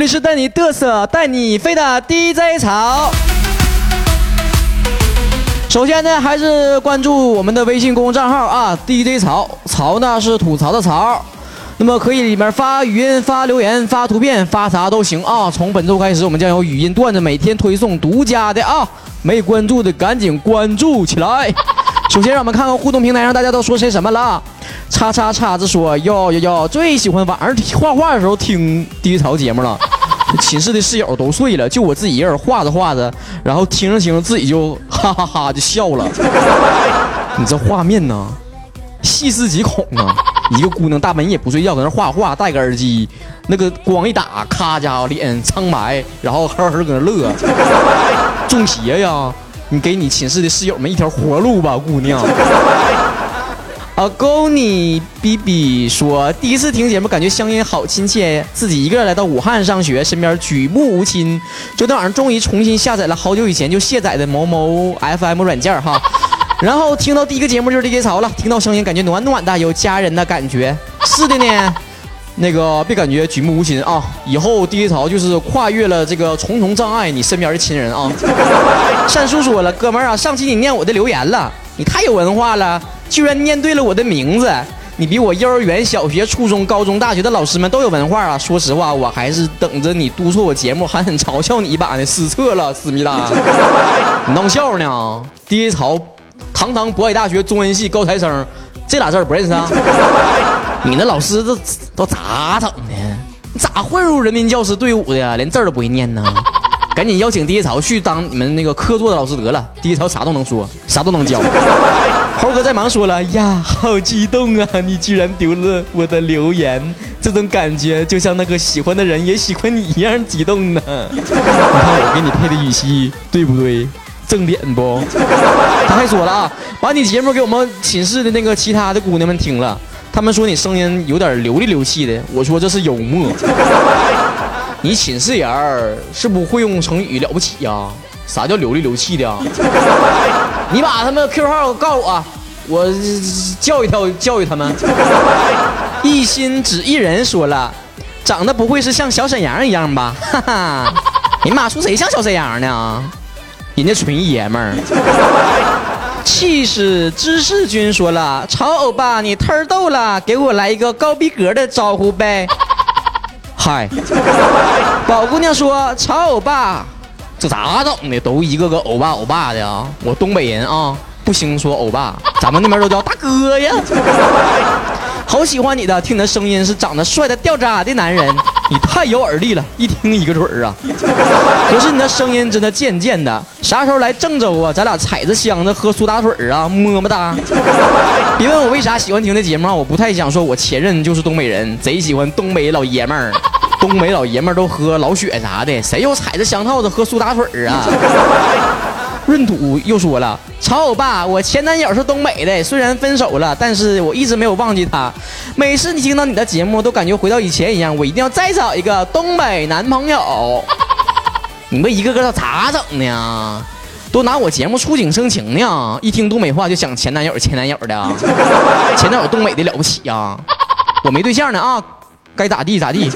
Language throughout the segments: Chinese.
这里是带你嘚瑟、带你飞的 DJ 潮。首先呢，还是关注我们的微信公众账号啊，DJ 潮，潮呢是吐槽的潮。那么可以里面发语音、发留言、发图片、发啥都行啊。从本周开始，我们将有语音段子每天推送独家的啊，没关注的赶紧关注起来。首先让我们看看互动平台上大家都说些什么了。叉叉叉子说哟哟哟，最喜欢晚上画画的时候听低潮节目了。寝室的室友都睡了，就我自己一人画着画着，然后听着听着自己就哈哈哈就笑了。你这画面呢，细思极恐啊！一个姑娘大半夜不睡觉，搁那画画，戴个耳机，那个光一打，咔家伙脸苍白，然后呵呵搁那乐，中邪呀！你给你寝室的室友们一条活路吧，姑娘。啊，勾你比比说，第一次听节目，感觉乡音好亲切。自己一个人来到武汉上学，身边举目无亲。昨天晚上终于重新下载了好久以前就卸载的某某 FM 软件哈。然后听到第一个节目就是《DJ 潮》了，听到声音感觉暖暖的，有家人的感觉。是的呢，那个别感觉举目无亲啊，以后《DJ 潮》就是跨越了这个重重障碍，你身边的亲人啊。善叔说了，哥们儿啊，上期你念我的留言了，你太有文化了，居然念对了我的名字。你比我幼儿园、小学、初中、高中、大学的老师们都有文化啊！说实话，我还是等着你督促我节目，狠狠嘲笑你一把 呢。失策了，思密达，你闹笑呢？DJ 潮。堂堂渤海大学中文系高材生，这俩字儿不认识啊？你那老师都都咋整的？你咋混入人民教师队伍的呀？连字儿都不会念呢？赶紧邀请第一潮去当你们那个课座的老师得了。第一潮啥都能说，啥都能教。猴哥在忙说了呀，好激动啊！你居然丢了我的留言，这种感觉就像那个喜欢的人也喜欢你一样激动呢。你看我给你配的语气对不对？正点不？他还说了啊，把你节目给我们寝室的那个其他的姑娘们听了，他们说你声音有点流里流气的。我说这是幽默。你寝室人儿是不会用成语了不起呀？啥叫流里流气的啊？你把他们 Q 号告诉我，我教育教教育他们。一心只一人说了，长得不会是像小沈阳一样吧？哈哈，你妈说谁像小沈阳呢？人家纯爷们儿，气势知识君说了，潮欧巴你忒逗了，给我来一个高逼格的招呼呗。嗨，宝姑娘说，潮欧巴，这咋整的？都一个个欧巴欧巴的啊！我东北人啊，不兴说欧巴，咱们那边都叫大哥呀。好喜欢你的，听你的声音是长得帅的掉渣的男人。你太有耳力了，一听一个准儿啊！可是你的声音真的贱贱的，啥时候来郑州啊？咱俩踩着箱子喝苏打水啊，么么哒！别问我为啥喜欢听这节目啊，我不太想说，我前任就是东北人，贼喜欢东北老爷们儿。东北老爷们都喝老雪啥的，谁又踩着香套子喝苏打水啊？闰土又说了：“曹欧巴，我前男友是东北的，虽然分手了，但是我一直没有忘记他。每次你听到你的节目，都感觉回到以前一样。我一定要再找一个东北男朋友。你们一个个咋整呢？都拿我节目触景生情呢？一听东北话就想前男友，前男友的，前男友东北的了不起呀？我没对象呢啊，该咋地咋地。”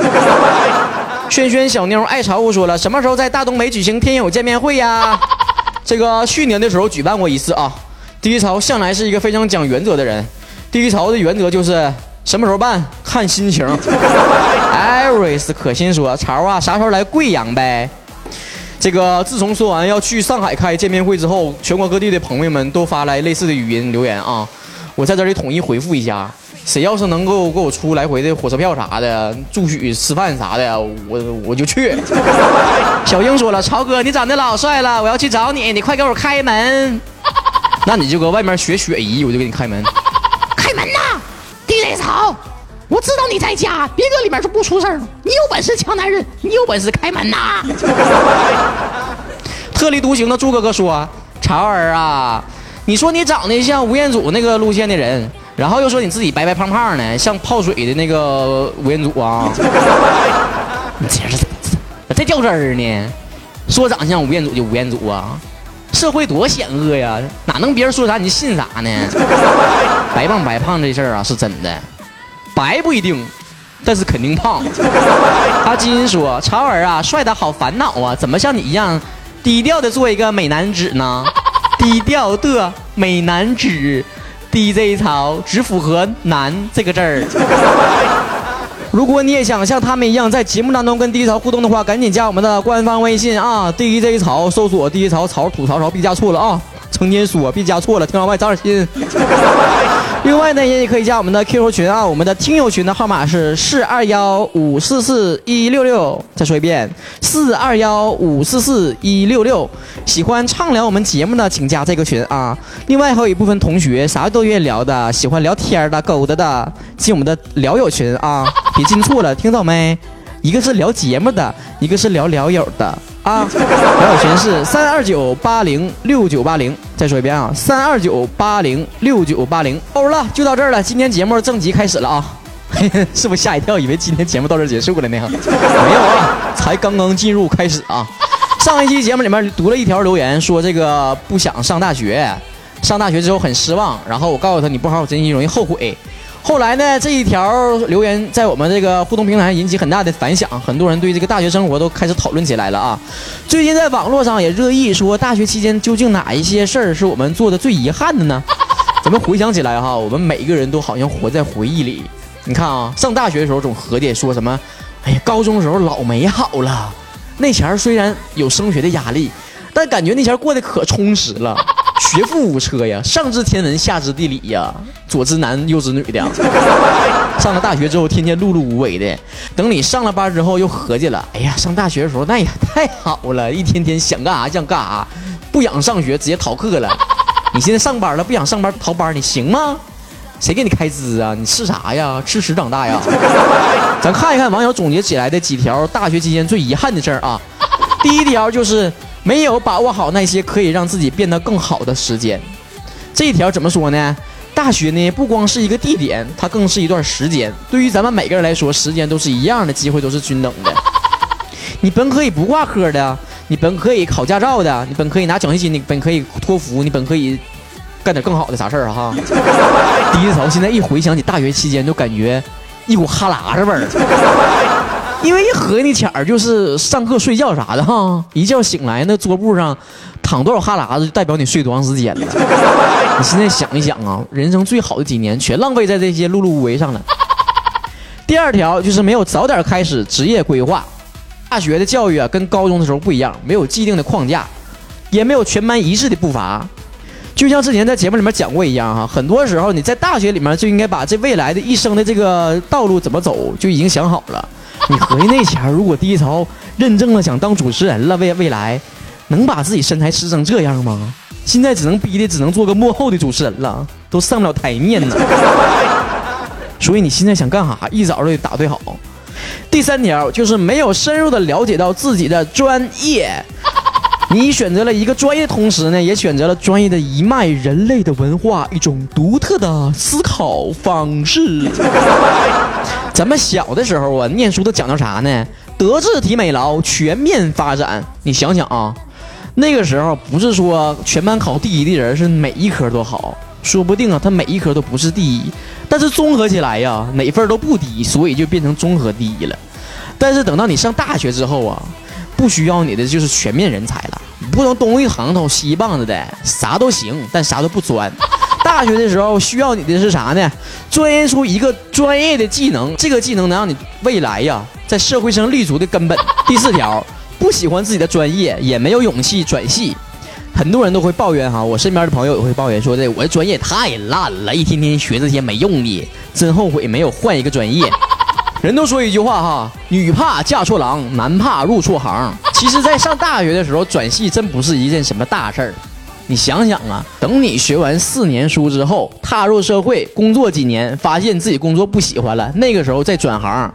轩轩小妞爱潮我说了：“什么时候在大东北举行天友见面会呀？” 这个去年的时候举办过一次啊。第一潮向来是一个非常讲原则的人，第一潮的原则就是什么时候办看心情。艾瑞斯可心说：“潮啊，啥时候来贵阳呗？”这个自从说完要去上海开见面会之后，全国各地的朋友们都发来类似的语音留言啊，我在这里统一回复一下。谁要是能够给我出来回的火车票啥的，住宿吃饭啥的，我我就去。小英说了：“超哥，你长得老帅了，我要去找你，你快给我开门。那你就搁外面学雪姨，我就给你开门。开门呐，DJ 潮，我知道你在家，别搁里面说不出声。你有本事抢男人，你有本事开门呐。特立独行的朱哥哥说：“潮儿啊，你说你长得像吴彦祖那个路线的人。”然后又说你自己白白胖胖的，像泡水的那个吴彦祖啊！你这是咋这掉汁儿呢？说长相吴彦祖就吴彦祖啊？社会多险恶呀！哪能别人说啥你就信啥呢？白胖白胖这事儿啊是真的，白不一定，但是肯定胖。阿金说：“曹儿啊，帅的好烦恼啊，怎么像你一样低调的做一个美男子呢？低调的美男子，DJ 潮只符合‘男’这个字儿。”如果你也想像他们一样在节目当中跟 DJ 潮互动的话，赶紧加我们的官方微信啊！DJ 潮搜索 DJ 潮潮吐槽槽别加错了啊！成天说别加错了，听老外长点心。另外呢，也可以加我们的 QQ 群啊，我们的听友群的号码是四二幺五四四一六六。再说一遍，四二幺五四四一六六。喜欢畅聊我们节目的，请加这个群啊。另外还有一部分同学啥都愿意聊的，喜欢聊天的、勾搭的，进我们的聊友群啊。别进错了，听到没？一个是聊节目的，一个是聊聊友的。啊，聊友群是三二九八零六九八零，再说一遍啊，三二九八零六九八零。欧了，就到这儿了，今天节目正集开始了啊，是不是吓一跳，以为今天节目到这儿结束了呢？没有啊，才刚刚进入开始啊。上一期节目里面读了一条留言，说这个不想上大学，上大学之后很失望，然后我告诉他，你不好好珍惜容易后悔。后来呢，这一条留言在我们这个互动平台引起很大的反响，很多人对这个大学生活都开始讨论起来了啊。最近在网络上也热议说，大学期间究竟哪一些事儿是我们做的最遗憾的呢？咱们回想起来哈，我们每一个人都好像活在回忆里。你看啊，上大学的时候总合计说什么，哎呀，高中的时候老美好了，那前儿虽然有升学的压力，但感觉那前儿过得可充实了。学富五车呀，上知天文，下知地理呀，左知男，右知女的。上了大学之后，天天碌碌无为的。等你上了班之后，又合计了，哎呀，上大学的时候那也 太好了，一天天想干啥想干啥，不想上学直接逃课了。你现在上班了，不想上班逃班，你行吗？谁给你开支啊？你吃啥呀？吃屎长大呀？咱看一看网友总结起来的几条大学期间最遗憾的事儿啊。第一条就是。没有把握好那些可以让自己变得更好的时间，这一条怎么说呢？大学呢不光是一个地点，它更是一段时间。对于咱们每个人来说，时间都是一样的，机会都是均等的。你本可以不挂科的，你本可以考驾照的，你本可以拿奖学金，你本可以托福，你本可以干点更好的啥事儿哈。第一次，现在一回想起大学期间，就感觉一股哈喇子味儿。因为一合计钱儿就是上课睡觉啥的哈，一觉醒来那桌布上躺多少哈喇子，就代表你睡多长时间了。你现在想一想啊，人生最好的几年全浪费在这些碌碌无为上了。第二条就是没有早点开始职业规划。大学的教育啊，跟高中的时候不一样，没有既定的框架，也没有全班一致的步伐。就像之前在节目里面讲过一样哈，很多时候你在大学里面就应该把这未来的一生的这个道路怎么走就已经想好了。你合计那前儿，如果第一槽认证了想当主持人了，未未来能把自己身材吃成这样吗？现在只能逼的只能做个幕后的主持人了，都上不了台面呢。所以你现在想干啥，一早就得打对好。第三条就是没有深入的了解到自己的专业。你选择了一个专业，同时呢，也选择了专业的一脉人类的文化，一种独特的思考方式。咱们小的时候啊，念书都讲究啥呢？德智体美劳全面发展。你想想啊，那个时候不是说全班考第一的人是每一科都好，说不定啊，他每一科都不是第一，但是综合起来呀，哪分都不低，所以就变成综合第一了。但是等到你上大学之后啊，不需要你的就是全面人才了。不能东一榔头西一棒子的，啥都行，但啥都不专。大学的时候需要你的是啥呢？钻研出一个专业的技能，这个技能能让你未来呀在社会上立足的根本。第四条，不喜欢自己的专业，也没有勇气转系。很多人都会抱怨哈，我身边的朋友也会抱怨说这我的专业太烂了，一天天学这些没用的，真后悔没有换一个专业。人都说一句话哈，女怕嫁错郎，男怕入错行。其实，在上大学的时候转系真不是一件什么大事儿。你想想啊，等你学完四年书之后，踏入社会工作几年，发现自己工作不喜欢了，那个时候再转行，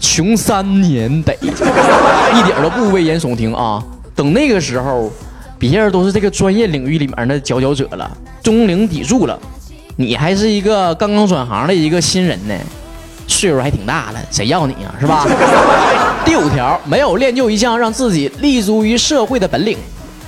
穷三年得，一点都不危言耸听啊。等那个时候，别人都是这个专业领域里面的佼佼者了，中流砥柱了，你还是一个刚刚转行的一个新人呢。岁数还挺大了，谁要你啊？是吧？第五条，没有练就一项让自己立足于社会的本领。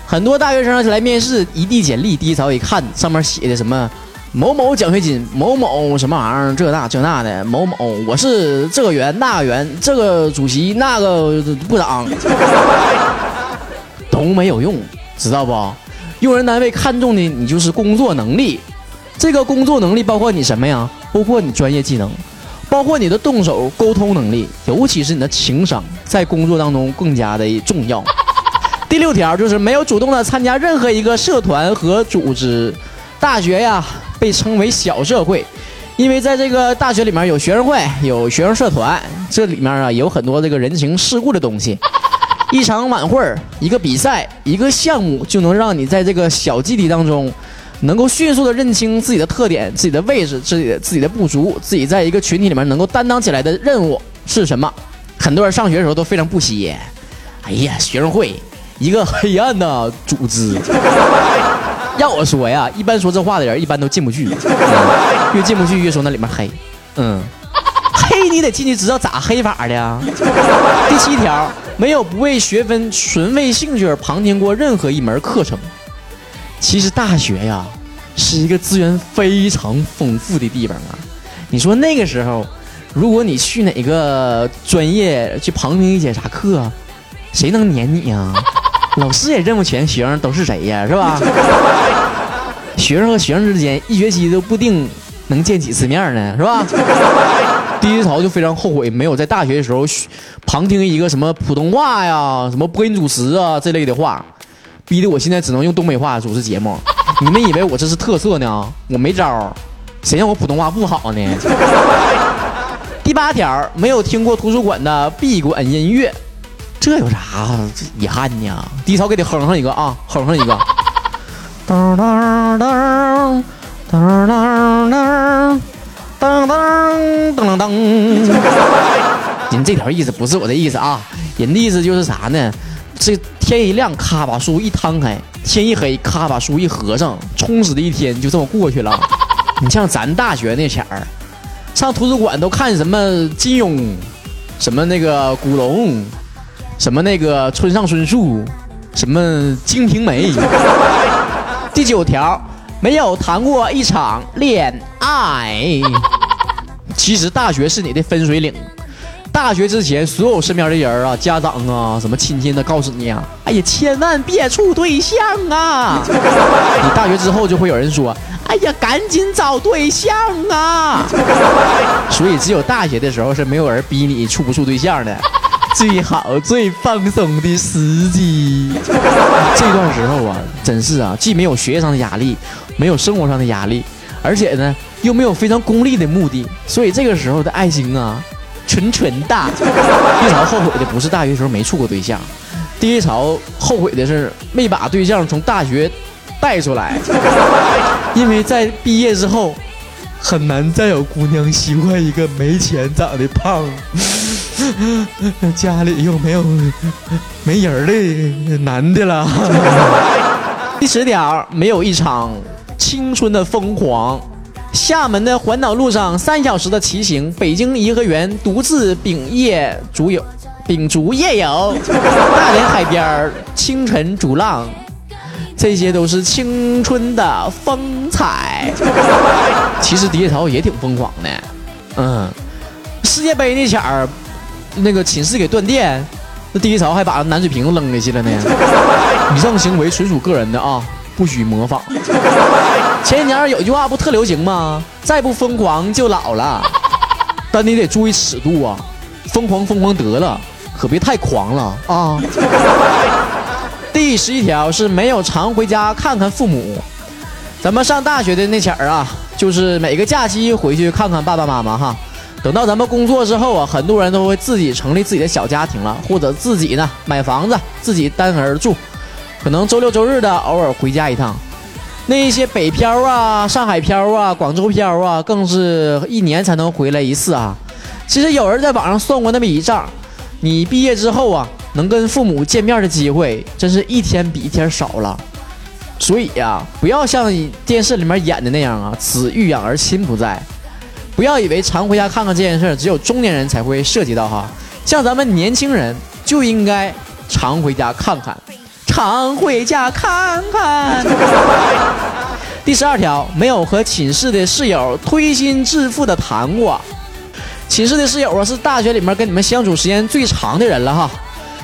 很多大学生来面试，一递简历，第一条一看，上面写的什么某某奖学金，某某什么玩意儿，这那这那的，某某，我是这个员那个员，这个主席那个部长，都没有用，知道不？用人单位看重的你就是工作能力，这个工作能力包括你什么呀？包括你专业技能，包括你的动手沟通能力，尤其是你的情商，在工作当中更加的重要。第六条就是没有主动的参加任何一个社团和组织。大学呀，被称为小社会，因为在这个大学里面有学生会，有学生社团，这里面啊有很多这个人情世故的东西。一场晚会一个比赛，一个项目，就能让你在这个小集体当中，能够迅速的认清自己的特点、自己的位置、自己的自己的不足，自己在一个群体里面能够担当起来的任务是什么？很多人上学的时候都非常不屑，哎呀，学生会，一个黑暗的组织。要我说呀，一般说这话的人一般都进不去，越进不去越说那里面黑。嗯，黑你得进去知道咋黑法的。第七条，没有不为学分、纯为兴趣而旁听过任何一门课程。其实大学呀，是一个资源非常丰富的地方啊。你说那个时候，如果你去哪个专业去旁听一节啥课，谁能撵你呀？老师也认不全学生都是谁呀，是吧？学生和学生之间一学期都不定能见几次面呢，是吧？第一槽就非常后悔没有在大学的时候旁听一个什么普通话呀、什么播音主持啊这类的话，逼得我现在只能用东北话主持节目。你们以为我这是特色呢？我没招谁让我普通话不好呢？第八条，没有听过图书馆的闭馆音乐。这有啥遗憾呢？低潮给你哼上一个啊，哼上一个。噔噔噔噔噔噔噔噔噔噔。人这条意思不是我的意思啊，人的意思就是啥呢？这天一亮，咔把书一摊开；天一黑，咔把书一合上，充实的一天就这么过去了。你像咱大学那前儿，上图书馆都看什么金庸，什么那个古龙。什么那个村上春树，什么《金瓶梅》。第九条，没有谈过一场恋爱。其实大学是你的分水岭。大学之前，所有身边的人啊，家长啊，什么亲戚的，告诉你啊，哎呀，千万别处对象啊。你大学之后，就会有人说，哎呀，赶紧找对象啊。所以，只有大学的时候是没有人逼你处不处对象的。最好最放松的时机，这段时候啊，真是啊，既没有学业上的压力，没有生活上的压力，而且呢，又没有非常功利的目的，所以这个时候的爱情啊，纯纯的。第一潮后悔的不是大学时候没处过对象，第一潮后悔的是没把对象从大学带出来，因为在毕业之后，很难再有姑娘喜欢一个没钱、长得胖。家里又没有没人的男的了。第十条，没有一场青春的疯狂。厦门的环岛路上三小时的骑行，北京颐和园独自秉夜竹游，秉烛夜游，大连海边清晨逐浪，这些都是青春的风采。其实迪潮也挺疯狂的，嗯，世界杯那前儿。那个寝室给断电，那第一潮还把暖水瓶扔下去了呢。以上行为纯属个人的啊，不许模仿。前几年有一句话不特流行吗？再不疯狂就老了。但你得注意尺度啊，疯狂疯狂得了，可别太狂了啊。第十一条是没有常回家看看父母。咱们上大学的那前儿啊，就是每个假期回去看看爸爸妈妈哈。等到咱们工作之后啊，很多人都会自己成立自己的小家庭了，或者自己呢买房子，自己单人住，可能周六周日的偶尔回家一趟。那一些北漂啊、上海漂啊、广州漂啊，更是一年才能回来一次啊。其实有人在网上算过那么一账，你毕业之后啊，能跟父母见面的机会，真是一天比一天少了。所以呀，不要像电视里面演的那样啊，子欲养而亲不在。不要以为常回家看看这件事儿只有中年人才会涉及到哈，像咱们年轻人就应该常回家看看，常回家看看。第十二条，没有和寝室的室友推心置腹的谈过。寝室的室友啊，是大学里面跟你们相处时间最长的人了哈。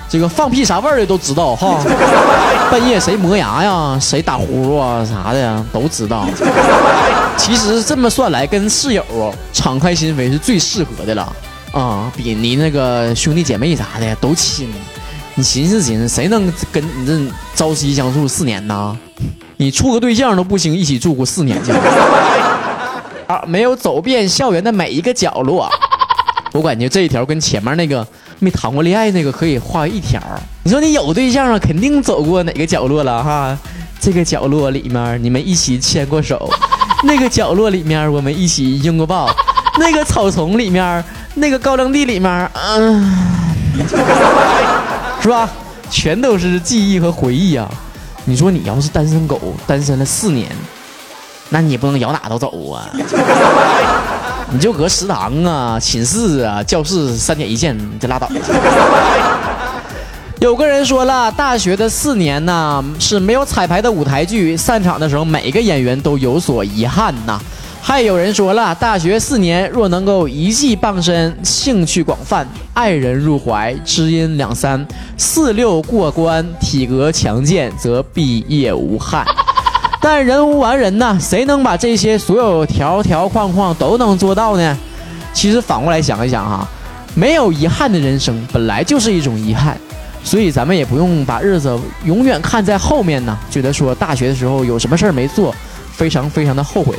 这个放屁啥味儿的都知道哈，半夜谁磨牙呀，谁打呼噜啊啥的呀都知道。其实这么算来，跟室友敞开心扉是最适合的了啊，比你那个兄弟姐妹啥的都亲。你寻思寻思，谁能跟你这朝夕相处四年呢？你处个对象都不行，一起住过四年去。啊，没有走遍校园的每一个角落。我感觉这一条跟前面那个没谈过恋爱那个可以画一条。你说你有对象了，肯定走过哪个角落了哈？这个角落里面你们一起牵过手，那个角落里面我们一起拥过抱，那个草丛里面，那个高粱地里面，嗯，是吧？全都是记忆和回忆啊！你说你要是单身狗，单身了四年，那你也不能摇哪都走啊！你就搁食堂啊、寝室啊、教室三点一线，你就拉倒。有个人说了，大学的四年呢是没有彩排的舞台剧，散场的时候每个演员都有所遗憾呐。还有人说了，大学四年若能够一技傍身，兴趣广泛，爱人入怀，知音两三，四六过关，体格强健，则毕业无憾。但人无完人呐，谁能把这些所有条条框框都能做到呢？其实反过来想一想哈，没有遗憾的人生本来就是一种遗憾，所以咱们也不用把日子永远看在后面呢，觉得说大学的时候有什么事儿没做，非常非常的后悔，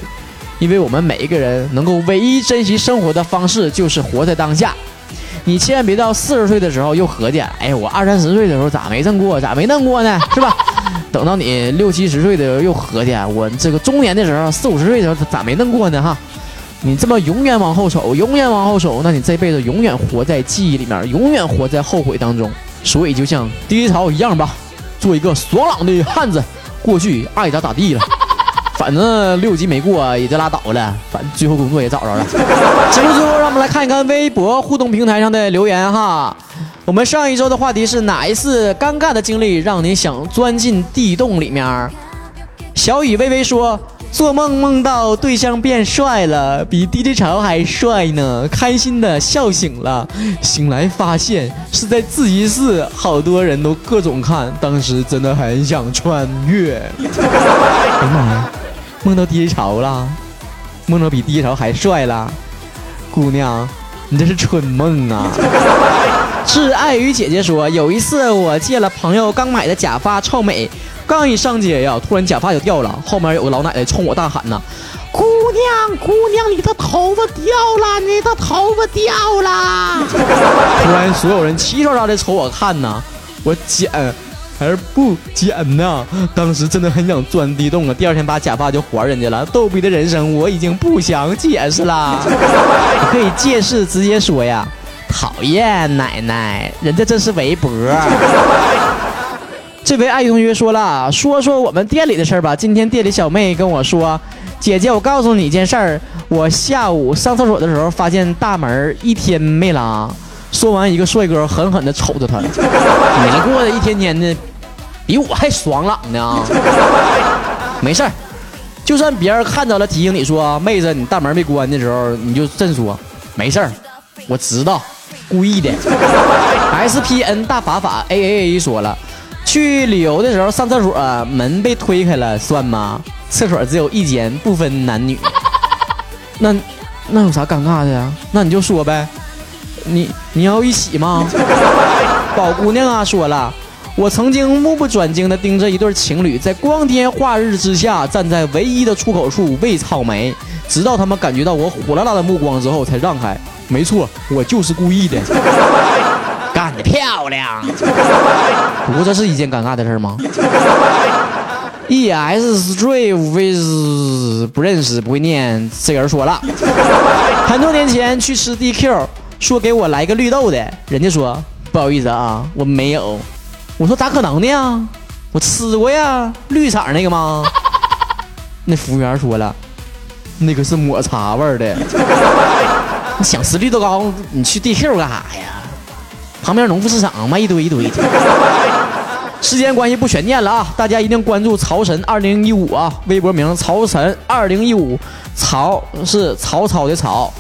因为我们每一个人能够唯一珍惜生活的方式就是活在当下。你千万别到四十岁的时候又合计，哎，我二三十岁的时候咋没挣过，咋没弄过呢？是吧？等到你六七十岁的时候又合计，我这个中年的时候四五十岁的时候咋没弄过呢？哈，你这么永远往后瞅，永远往后瞅，那你这辈子永远活在记忆里面，永远活在后悔当中。所以就像低潮一样吧，做一个爽朗的汉子，过去爱咋咋地了。反正六级没过也就拉倒了，反正最后工作也找着了。节目最后，让我们来看一看微博互动平台上的留言哈。我们上一周的话题是哪一次尴尬的经历让你想钻进地洞里面？小雨微微说：做梦梦到对象变帅了，比 DJ 潮还帅呢，开心的笑醒了。醒来发现是在自习室，好多人都各种看，当时真的很想穿越。哎呀妈呀！梦到 DJ 潮了，梦到比 DJ 潮还帅了，姑娘，你这是春梦啊！是爱与姐姐说，有一次我借了朋友刚买的假发，臭美，刚一上街呀，突然假发就掉了，后面有个老奶奶冲我大喊呐：“姑娘，姑娘，你的头发掉了，你的头发掉了！” 突然所有人齐刷刷的瞅我看呐，我捡还是不捡呢？当时真的很想钻地洞啊！第二天把假发就还人家了。逗逼的人生我已经不想解释了，可以借势直接说呀。讨厌奶奶，人家这是围脖。这位爱同学说了，说说我们店里的事儿吧。今天店里小妹跟我说，姐姐，我告诉你一件事儿，我下午上厕所的时候发现大门一天没拉。说完，一个帅哥狠狠地瞅着他，你这过的一天天的，比我还爽朗呢。没事儿，就算别人看着了提醒你说，妹子，你大门没关的时候，你就真说，没事儿，我知道。故意的，S P N 大法法 A A A 说了，去旅游的时候上厕所门被推开了，算吗？厕所只有一间，不分男女。那那有啥尴尬的呀？那你就说呗，你你要一起吗？宝姑娘啊，说了，我曾经目不转睛地盯着一对情侣在光天化日之下站在唯一的出口处喂草莓，直到他们感觉到我火辣辣的目光之后才让开。没错，我就是故意的。干得漂亮！不过这是一件尴尬的事吗？E S Strive with 不认识，不会念。这个人说了，很多年前去吃 D Q，说给我来个绿豆的，人家说不好意思啊，我没有。我说咋可能呢？我吃过呀，绿色那个吗？那服务员说了，那个是抹茶味的。想吃绿豆糕，你去 DQ 干啥呀？旁边农夫市场卖一堆一堆的。时间关系不悬念了啊，大家一定关注曹神二零一五啊，微博名曹神二零一五，曹是曹操的曹，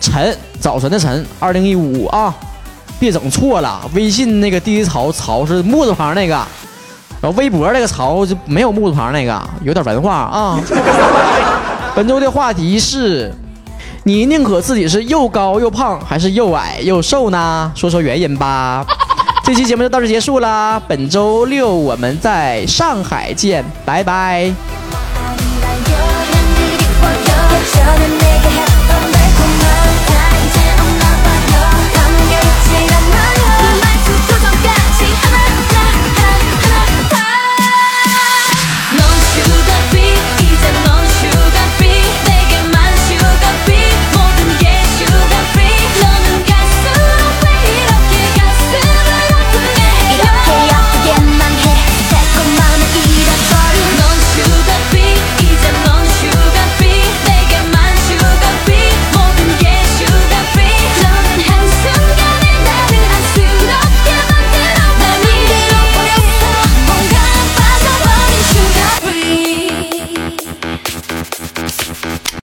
晨早晨的晨，二零一五啊，别整错了，微信那个第一曹曹是木字旁那个，然后微博那个曹就没有木字旁那个，有点文化啊。本周的话题是。你宁可自己是又高又胖，还是又矮又瘦呢？说说原因吧。这期节目就到这结束啦，本周六我们在上海见，拜拜。